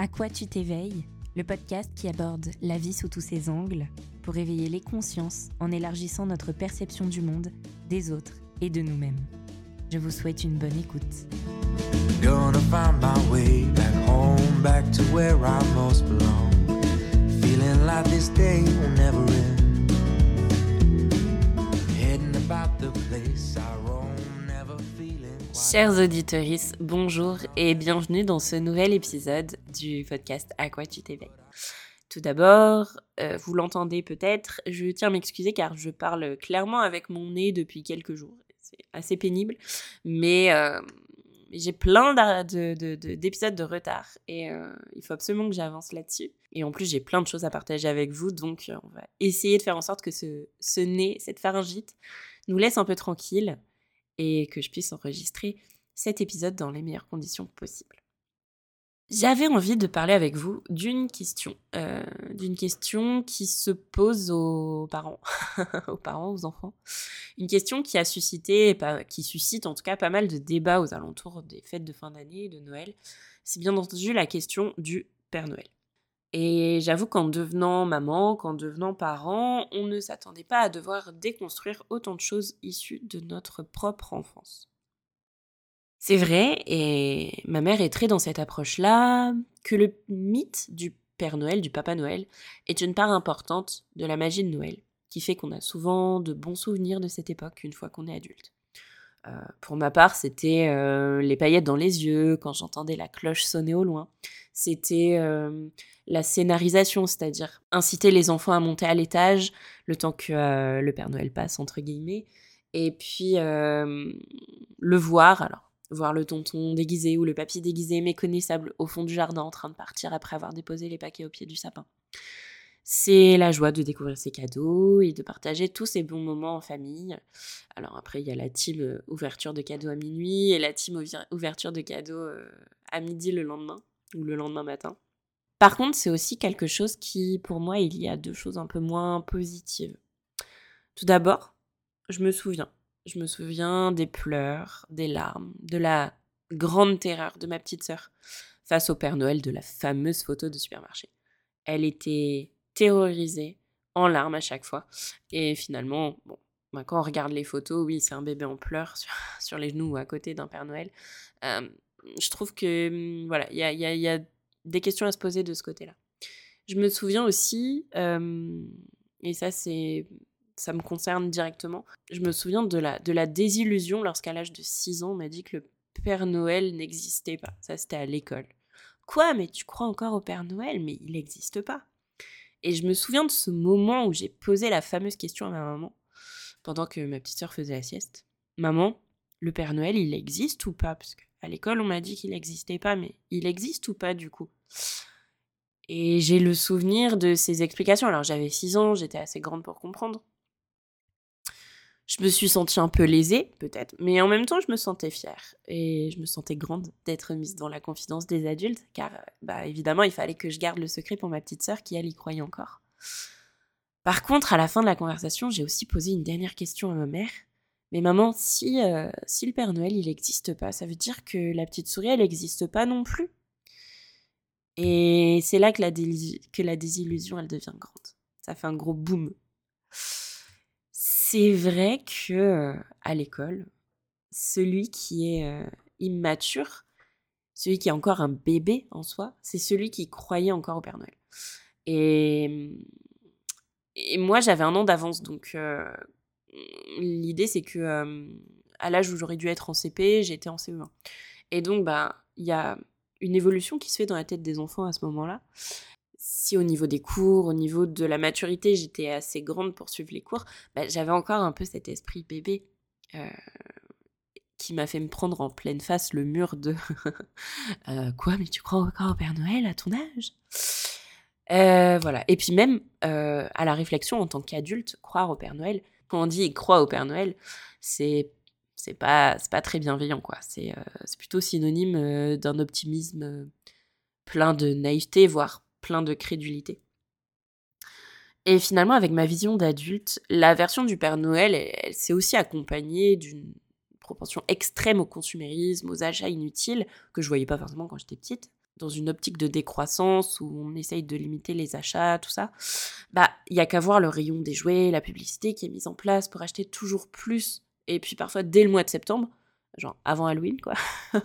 À quoi tu t'éveilles Le podcast qui aborde la vie sous tous ses angles pour éveiller les consciences en élargissant notre perception du monde, des autres et de nous-mêmes. Je vous souhaite une bonne écoute. Chers auditeurs, bonjour et bienvenue dans ce nouvel épisode du podcast À quoi tu t'éveilles. Tout d'abord, euh, vous l'entendez peut-être, je tiens à m'excuser car je parle clairement avec mon nez depuis quelques jours. C'est assez pénible, mais euh, j'ai plein d'épisodes de, retard et euh, il faut absolument que j'avance là-dessus. Et en plus, j'ai plein de choses à partager avec vous, donc on va essayer de faire en sorte que ce, ce nez, cette pharyngite, nous laisse un peu tranquille et que je puisse enregistrer cet épisode dans les meilleures conditions possibles. J'avais envie de parler avec vous d'une question, euh, d'une question qui se pose aux parents, aux parents, aux enfants, une question qui a suscité, qui suscite en tout cas pas mal de débats aux alentours des fêtes de fin d'année de Noël. C'est bien entendu la question du Père Noël. Et j'avoue qu'en devenant maman, qu'en devenant parent, on ne s'attendait pas à devoir déconstruire autant de choses issues de notre propre enfance. C'est vrai, et ma mère est très dans cette approche-là, que le mythe du Père Noël, du Papa Noël, est une part importante de la magie de Noël, qui fait qu'on a souvent de bons souvenirs de cette époque une fois qu'on est adulte. Euh, pour ma part, c'était euh, les paillettes dans les yeux quand j'entendais la cloche sonner au loin. C'était euh, la scénarisation, c'est-à-dire inciter les enfants à monter à l'étage le temps que euh, le Père Noël passe, entre guillemets, et puis euh, le voir, alors voir le tonton déguisé ou le papy déguisé méconnaissable au fond du jardin en train de partir après avoir déposé les paquets au pied du sapin. C'est la joie de découvrir ses cadeaux et de partager tous ces bons moments en famille. Alors après, il y a la team ouverture de cadeaux à minuit et la team ouverture de cadeaux à midi le lendemain ou le lendemain matin. Par contre, c'est aussi quelque chose qui, pour moi, il y a deux choses un peu moins positives. Tout d'abord, je me souviens. Je me souviens des pleurs, des larmes, de la grande terreur de ma petite sœur face au Père Noël de la fameuse photo de supermarché. Elle était terrorisée, en larmes à chaque fois. Et finalement, bon, bah, quand on regarde les photos, oui, c'est un bébé en pleurs sur, les genoux ou à côté d'un Père Noël. Euh, je trouve que, hum, voilà, il y a, des questions à se poser de ce côté-là. Je me souviens aussi, et ça, c'est ça me concerne directement. Je me souviens de la, de la désillusion lorsqu'à l'âge de 6 ans, on m'a dit que le Père Noël n'existait pas. Ça, c'était à l'école. Quoi Mais tu crois encore au Père Noël? Mais il n'existe pas. Et je me souviens de ce moment où j'ai posé la fameuse question à ma maman, pendant que ma petite sœur faisait la sieste. Maman, le Père Noël, il existe ou pas Parce qu'à l'école, on m'a dit qu'il n'existait pas, mais il existe ou pas du coup? Et j'ai le souvenir de ces explications. Alors j'avais 6 ans, j'étais assez grande pour comprendre. Je me suis sentie un peu lésée, peut-être, mais en même temps, je me sentais fière et je me sentais grande d'être mise dans la confidence des adultes, car, bah, évidemment, il fallait que je garde le secret pour ma petite sœur qui, elle, y croyait encore. Par contre, à la fin de la conversation, j'ai aussi posé une dernière question à ma mère. Mais maman, si, euh, si le Père Noël, il n'existe pas, ça veut dire que la petite souris, elle n'existe pas non plus Et c'est là que la, désillusion, elle devient grande. Ça fait un gros boom. C'est vrai que euh, à l'école, celui qui est euh, immature, celui qui est encore un bébé en soi, c'est celui qui croyait encore au Père Noël. Et, moi, j'avais un an d'avance, donc l'idée c'est que à l'âge où j'aurais dû être en CP, j'étais en CE1. Et donc, bah, il y a une évolution qui se fait dans la tête des enfants à ce moment-là. Si au niveau des cours, au niveau de la maturité, j'étais assez grande pour suivre les cours, bah, j'avais encore un peu cet esprit bébé euh, qui m'a fait me prendre en pleine face le mur de Euh, quoi, mais tu crois encore au Père Noël à ton âge? Euh, Voilà. Et puis même à la réflexion en tant qu'adulte, croire au Père Noël, quand on dit croire au Père Noël, c'est c'est pas c'est pas très bienveillant quoi. C'est euh, plutôt synonyme euh, d'un optimisme euh, plein de naïveté, voire plein de crédulité. Et finalement, avec ma vision d'adulte, la version du Père Noël, elle s'est aussi accompagnée d'une propension extrême au consumérisme, aux achats inutiles, que je voyais pas forcément quand j'étais petite. Dans une optique de décroissance où on essaye de limiter les achats, tout ça, bah il y a qu'à voir le rayon des jouets, la publicité qui est mise en place pour acheter toujours plus et puis parfois dès le mois de septembre, genre avant Halloween quoi.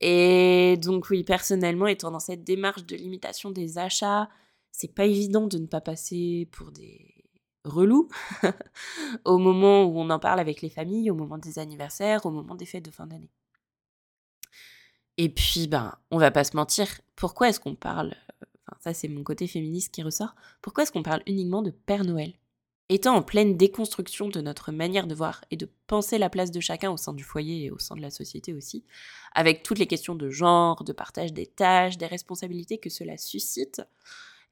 et donc oui, personnellement étant dans cette démarche de limitation des achats, c'est pas évident de ne pas passer pour des relous au moment où on en parle avec les familles, au moment des anniversaires, au moment des fêtes de fin d'année. Et puis, ben, on va pas se mentir, pourquoi est-ce qu'on parle, enfin, ça c'est mon côté féministe qui ressort, pourquoi est-ce qu'on parle uniquement de Père Noël? Étant en pleine déconstruction de notre manière de voir et de penser la place de chacun au sein du foyer et au sein de la société aussi, avec toutes les questions de genre, de partage des tâches, des responsabilités que cela suscite,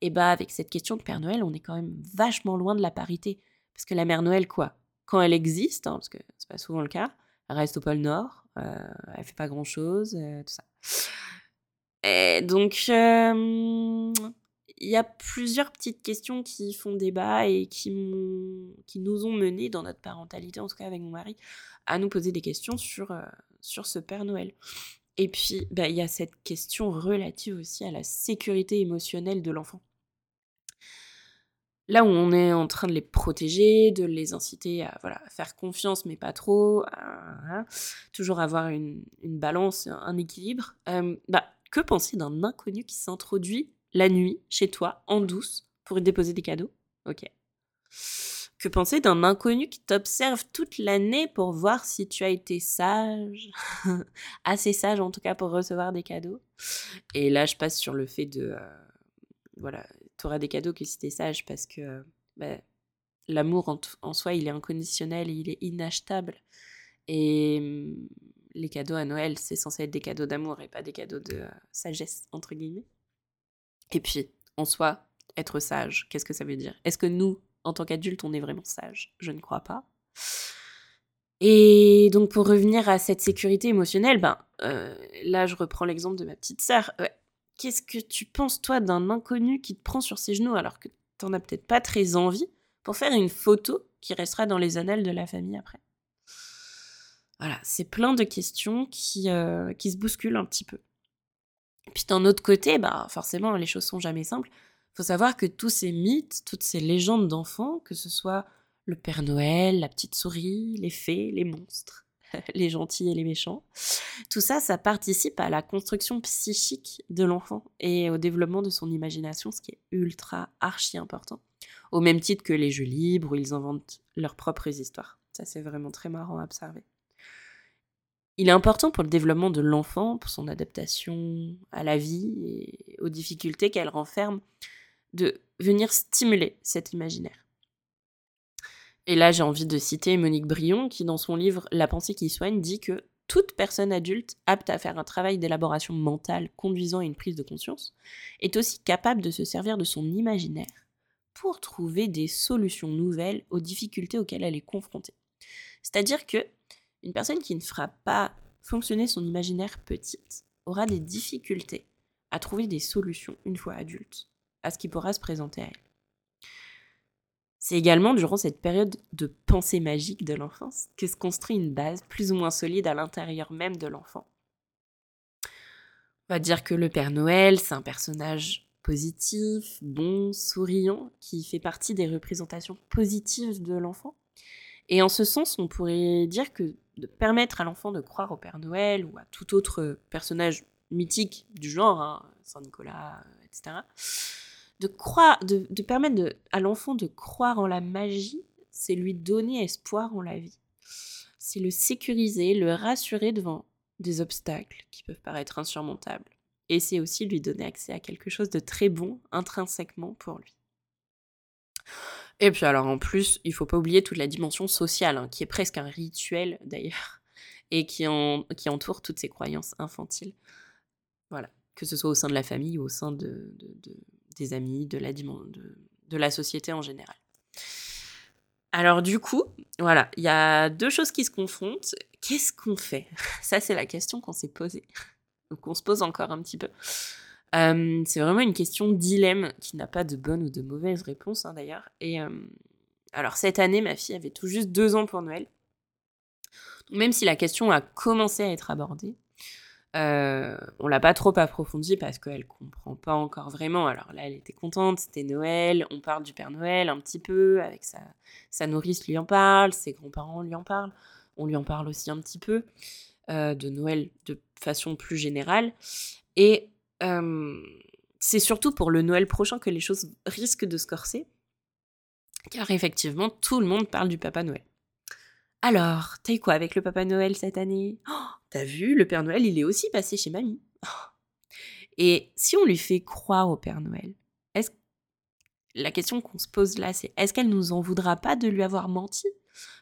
et bah avec cette question de Père Noël, on est quand même vachement loin de la parité. Parce que la Mère Noël, quoi? Quand elle existe, hein, parce que c'est pas souvent le cas, reste au pôle Nord, euh, elle fait pas grand chose, euh, tout ça. Et donc, euh, il y a plusieurs petites questions qui font débat et qui, qui nous ont menés dans notre parentalité, en tout cas avec mon mari, à nous poser des questions sur, sur ce Père Noël. Et puis, bah, il y a cette question relative aussi à la sécurité émotionnelle de l'enfant là où on est en train de les protéger, de les inciter à voilà, faire confiance, mais pas trop, toujours avoir une, balance, un équilibre, euh, bah, que penser d'un inconnu qui s'introduit la nuit chez toi, en douce, pour déposer des cadeaux? Ok. Que penser d'un inconnu qui t'observe toute l'année pour voir si tu as été sage, assez sage en tout cas pour recevoir des cadeaux? Et là, je passe sur le fait de... Euh, voilà, tu auras des cadeaux que si tu es sage parce que bah, l'amour en, soi, il est inconditionnel et il est inachetable. Et mmh, les cadeaux à Noël, c'est censé être des cadeaux d'amour et pas des cadeaux de euh, sagesse, entre guillemets. Et puis, en soi, être sage, qu'est-ce que ça veut dire? Est-ce que nous, en tant qu'adultes, on est vraiment sage Je ne crois pas. Et donc, pour revenir à cette sécurité émotionnelle, ben, euh, là, je reprends l'exemple de ma petite sœur. Qu'est-ce que tu penses, toi, d'un inconnu qui te prend sur ses genoux alors que t'en as peut-être pas très envie pour faire une photo qui restera dans les annales de la famille après? Voilà, c'est plein de questions qui, euh, qui se bousculent un petit peu. Puis d'un autre côté, bah forcément, les choses sont jamais simples. Faut savoir que tous ces mythes, toutes ces légendes d'enfants, que ce soit le Père Noël, la petite souris, les fées, les monstres, les gentils et les méchants. Tout ça, ça participe à la construction psychique de l'enfant et au développement de son imagination, ce qui est ultra archi important. Au même titre que les jeux libres où ils inventent leurs propres histoires. Ça, c'est vraiment très marrant à observer. Il est important pour le développement de l'enfant, pour son adaptation à la vie et aux difficultés qu'elle renferme, de venir stimuler cet imaginaire. Et là, j'ai envie de citer Monique Brion, qui dans son livre La pensée qui soigne dit que toute personne adulte apte à faire un travail d'élaboration mentale conduisant à une prise de conscience est aussi capable de se servir de son imaginaire pour trouver des solutions nouvelles aux difficultés auxquelles elle est confrontée. C'est-à-dire que une personne qui ne fera pas fonctionner son imaginaire petite aura des difficultés à trouver des solutions une fois adulte à ce qui pourra se présenter à elle. C'est également durant cette période de pensée magique de l'enfance que se construit une base plus ou moins solide à l'intérieur même de l'enfant. On va dire que le Père Noël, c'est un personnage positif, bon, souriant, qui fait partie des représentations positives de l'enfant. Et en ce sens, on pourrait dire que de permettre à l'enfant de croire au Père Noël ou à tout autre personnage mythique du genre, hein, Saint Nicolas, etc., de croire, de, permettre à l'enfant de croire en la magie, c'est lui donner espoir en la vie. C'est le sécuriser, le rassurer devant des obstacles qui peuvent paraître insurmontables. Et c'est aussi lui donner accès à quelque chose de très bon intrinsèquement pour lui. Et puis alors en plus, il faut pas oublier toute la dimension sociale, hein, qui est presque un rituel d'ailleurs, et qui, qui entoure toutes ces croyances infantiles. Voilà, que ce soit au sein de la famille ou au sein de, des amis, de la, société en général. Alors du coup, voilà, il y a deux choses qui se confrontent. Qu'est-ce qu'on fait? Ça, c'est la question qu'on s'est posée. Qu'on se pose encore un petit peu. Euh, c'est vraiment une question dilemme qui n'a pas de bonne ou de mauvaise réponse hein, d'ailleurs. Et euh, alors cette année, ma fille avait tout juste deux ans pour Noël. Même si la question a commencé à être abordée, Euh, on l'a pas trop approfondi parce qu'elle comprend pas encore vraiment. Alors là, elle était contente, c'était Noël, on parle du Père Noël un petit peu, avec sa, sa nourrice lui en parle, ses grands-parents lui en parlent, on lui en parle aussi un petit peu euh, de Noël de façon plus générale. Et euh, c'est surtout pour le Noël prochain que les choses risquent de se corser, car effectivement, tout le monde parle du Papa Noël. Alors, t'as quoi avec le Papa Noël cette année? Oh, T'as vu, le Père Noël, il est aussi passé chez mamie. Et si on lui fait croire au Père Noël, est-ce la question qu'on se pose là, c'est est-ce qu'elle nous en voudra pas de lui avoir menti?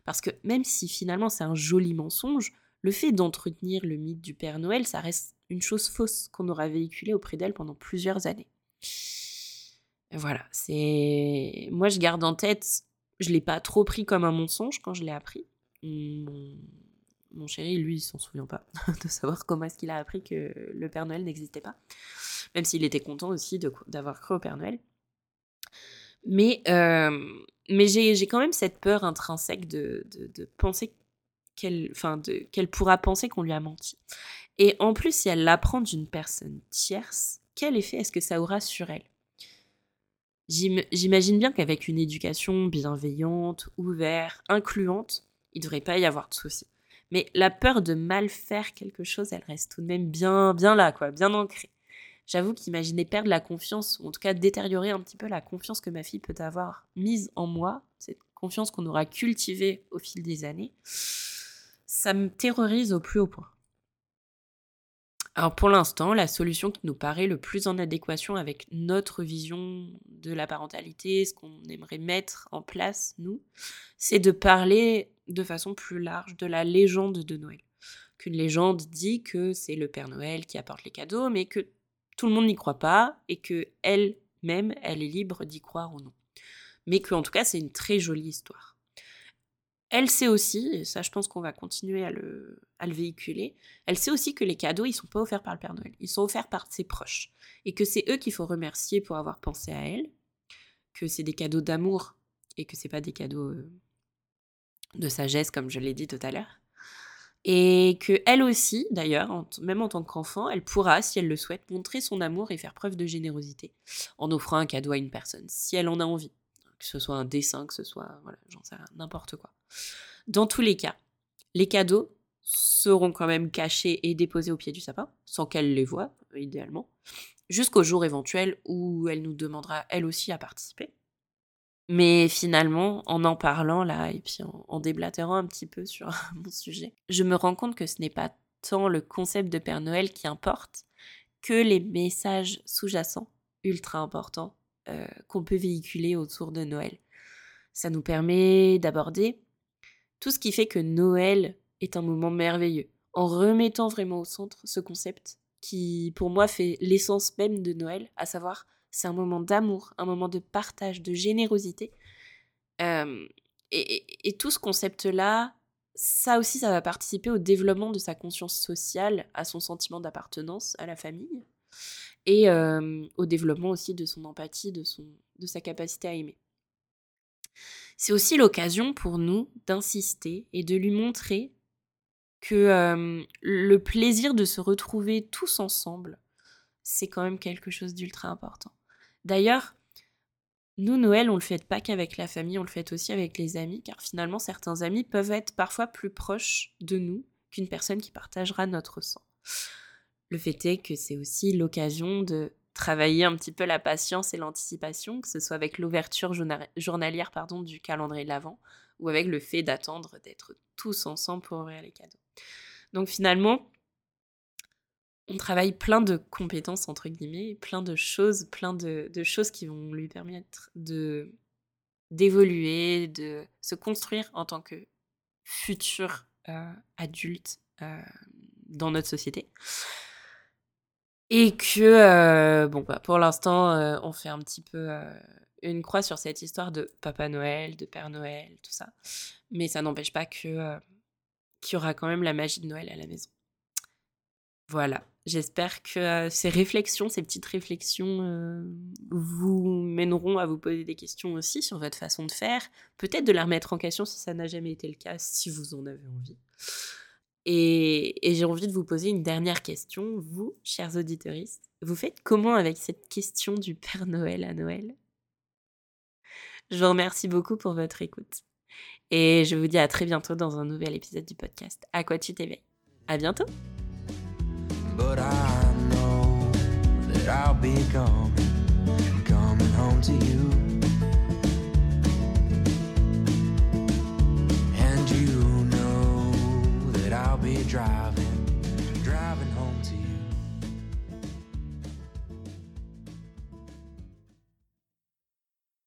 Parce que même si finalement c'est un joli mensonge, le fait d'entretenir le mythe du Père Noël, ça reste une chose fausse qu'on aura véhiculée auprès d'elle pendant plusieurs années. Voilà, c'est moi je garde en tête, je l'ai pas trop pris comme un mensonge quand je l'ai appris, chéri, lui, il s'en souvient pas de savoir comment est-ce qu'il a appris que le Père Noël n'existait pas. Même s'il était content aussi d'avoir cru au Père Noël. Mais, euh, mais j'ai quand même cette peur intrinsèque de, de, penser qu'elle enfin qu'elle pourra penser qu'on lui a menti. Et en plus, si elle l'apprend d'une personne tierce, quel effet est-ce que ça aura sur elle? J'imagine bien qu'avec une éducation bienveillante, ouverte, incluante, il ne devrait pas y avoir de soucis. Mais la peur de mal faire quelque chose, elle reste tout de même bien, bien là, quoi, bien ancrée. J'avoue qu'imaginer perdre la confiance, ou en tout cas détériorer un petit peu la confiance que ma fille peut avoir mise en moi, cette confiance qu'on aura cultivée au fil des années, ça me terrorise au plus haut point. Alors pour l'instant, la solution qui nous paraît le plus en adéquation avec notre vision de la parentalité, ce qu'on aimerait mettre en place, nous, c'est de parler de façon plus large de la légende de Noël. Qu'une légende dit que c'est le Père Noël qui apporte les cadeaux, mais que tout le monde n'y croit pas et que elle-même, elle est libre d'y croire ou non. Mais qu'en tout cas, c'est une très jolie histoire. Elle sait aussi, et ça je pense qu'on va continuer à le, le, véhiculer, elle sait aussi que les cadeaux, ils sont pas offerts par le Père Noël, ils sont offerts par ses proches. Et que c'est eux qu'il faut remercier pour avoir pensé à elle, que c'est des cadeaux d'amour et que c'est pas des cadeaux euh, de sagesse comme je l'ai dit tout à l'heure. Et que elle aussi, d'ailleurs, même en tant qu'enfant, elle pourra, si elle le souhaite, montrer son amour et faire preuve de générosité en offrant un cadeau à une personne, si elle en a envie que ce soit un dessin, que ce soit, voilà, j'en sais rien, n'importe quoi. Dans tous les cas, les cadeaux seront quand même cachés et déposés au pied du sapin, sans qu'elle les voie, idéalement, jusqu'au jour éventuel où elle nous demandera, elle aussi, à participer. Mais finalement, en en parlant là, et puis en, déblatérant un petit peu sur mon sujet, je me rends compte que ce n'est pas tant le concept de Père Noël qui importe que les messages sous-jacents, ultra importants, euh, qu'on peut véhiculer autour de Noël. Ça nous permet d'aborder tout ce qui fait que Noël est un moment merveilleux, en remettant vraiment au centre ce concept qui, pour moi, fait l'essence même de Noël, à savoir, c'est un moment d'amour, un moment de partage, de générosité. Et, tout ce concept-là, ça aussi, ça va participer au développement de sa conscience sociale, à son sentiment d'appartenance à la famille et au développement aussi de son empathie, de sa capacité à aimer. C'est aussi l'occasion pour nous d'insister et de lui montrer que le plaisir de se retrouver tous ensemble, c'est quand même quelque chose d'ultra important. D'ailleurs, nous, Noël, on le fait pas qu'avec la famille, on le fait aussi avec les amis, car finalement, certains amis peuvent être parfois plus proches de nous qu'une personne qui partagera notre sang. Le fait est que c'est aussi l'occasion de travailler un petit peu la patience et l'anticipation, que ce soit avec l'ouverture journalière pardon, du calendrier de l'Avent ou avec le fait d'attendre d'être tous ensemble pour ouvrir les cadeaux. Donc finalement, on travaille plein de compétences, entre guillemets, plein de choses, plein de, choses qui vont lui permettre de d'évoluer, de se construire en tant que futur euh, adulte euh, dans notre société. Et que, euh, bon, bah, pour l'instant, on fait un petit peu une croix sur cette histoire de Papa Noël, de Père Noël, tout ça. Mais ça n'empêche pas que qu'il y aura quand même la magie de Noël à la maison. Voilà. J'espère que ces réflexions, ces petites réflexions, vous mèneront à vous poser des questions aussi sur votre façon de faire. Peut-être de la remettre en question si ça n'a jamais été le cas, si vous en avez envie. Et, j'ai envie de vous poser une dernière question. Vous, chers auditeurs, vous faites comment avec cette question du Père Noël à Noël? Je vous remercie beaucoup pour votre écoute. Et je vous dis à très bientôt dans un nouvel épisode du podcast À quoi tu t'éveilles? À bientôt But I know that I'll be coming, coming home to you. And you know that I'll be driving